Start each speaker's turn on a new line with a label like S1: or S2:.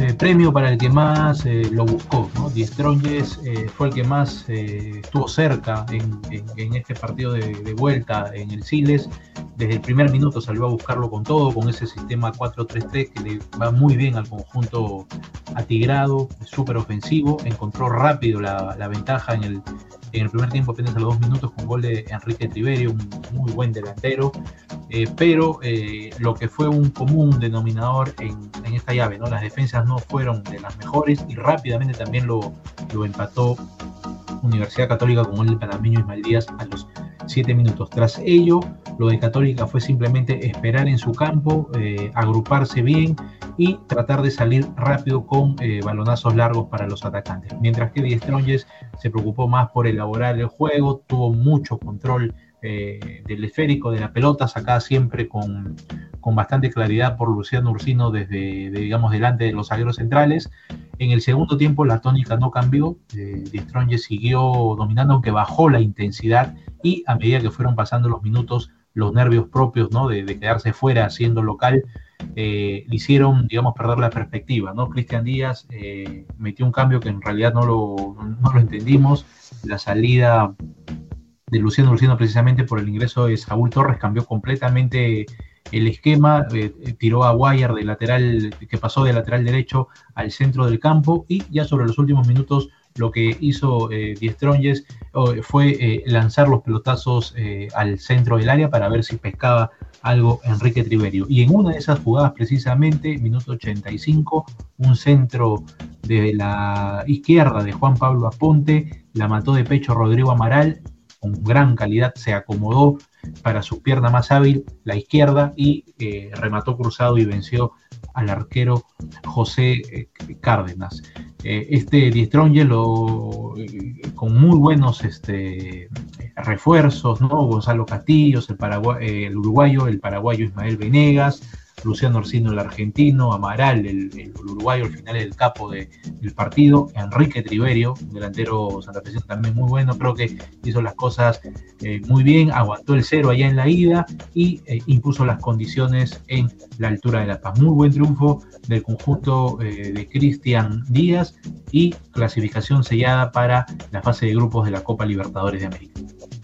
S1: eh, premio para el que más eh, lo buscó. ¿no? Die Stronges eh, fue el que más estuvo cerca en, este partido de, vuelta en el Siles. Desde el primer minuto salió a buscarlo con todo, con ese sistema 4-3-3 que le va muy bien al conjunto atigrado, súper ofensivo. Encontró rápido la, ventaja en el, en el primer tiempo, apenas a los dos minutos, con gol de Enrique Triverio, un muy buen delantero. Pero lo que fue un común denominador en, en esta llave, ¿no? las defensas no fueron de las mejores y rápidamente también lo, lo empató Universidad Católica con el panameño Ismael Díaz a los 7 minutos. Tras ello, lo de Católica fue simplemente esperar en su campo, eh, agruparse bien y tratar de salir rápido con eh, balonazos largos para los atacantes. Mientras que Die se preocupó más por elaborar el juego, tuvo mucho control eh, del esférico, de la pelota, sacada siempre con, con bastante claridad por Luciano Ursino desde, digamos, delante de los zagueros centrales. En el segundo tiempo la tónica no cambió, eh, siguió dominando, aunque bajó la intensidad y a medida que fueron pasando los minutos, los nervios propios ¿no? de, quedarse fuera siendo local, eh, le hicieron, digamos, perder la perspectiva. ¿no? Cristian Díaz eh, metió un cambio que en realidad no lo, no lo entendimos, la salida de Luciano Luciano precisamente por el ingreso de Saúl Torres cambió completamente el esquema, eh, tiró a Guayar de lateral, que pasó de lateral derecho al centro del campo y ya sobre los últimos minutos lo que hizo eh, fue eh, lanzar los pelotazos eh, al centro del área para ver si pescaba algo Enrique Triverio. Y en una de esas jugadas precisamente, minuto 85, un centro de la izquierda de Juan Pablo Aponte, la mató de pecho Rodrigo Amaral con gran calidad, se acomodó para su pierna más hábil, la izquierda, y eh, remató cruzado y venció al arquero José Cárdenas. Eh, este Diestronge lo, con muy buenos este, refuerzos, ¿no? Gonzalo Castillos, el, el uruguayo, el paraguayo Ismael Venegas, Luciano Orsino el argentino, Amaral el, uruguayo, al final el capo del partido, Enrique Triverio, delantero santafesino también muy bueno, creo que hizo las cosas eh, muy bien, aguantó el cero allá en la ida y eh, impuso las condiciones en la altura de La Paz. Muy buen triunfo del conjunto eh, de Cristian Díaz y clasificación sellada para la fase de grupos de la Copa Libertadores de América.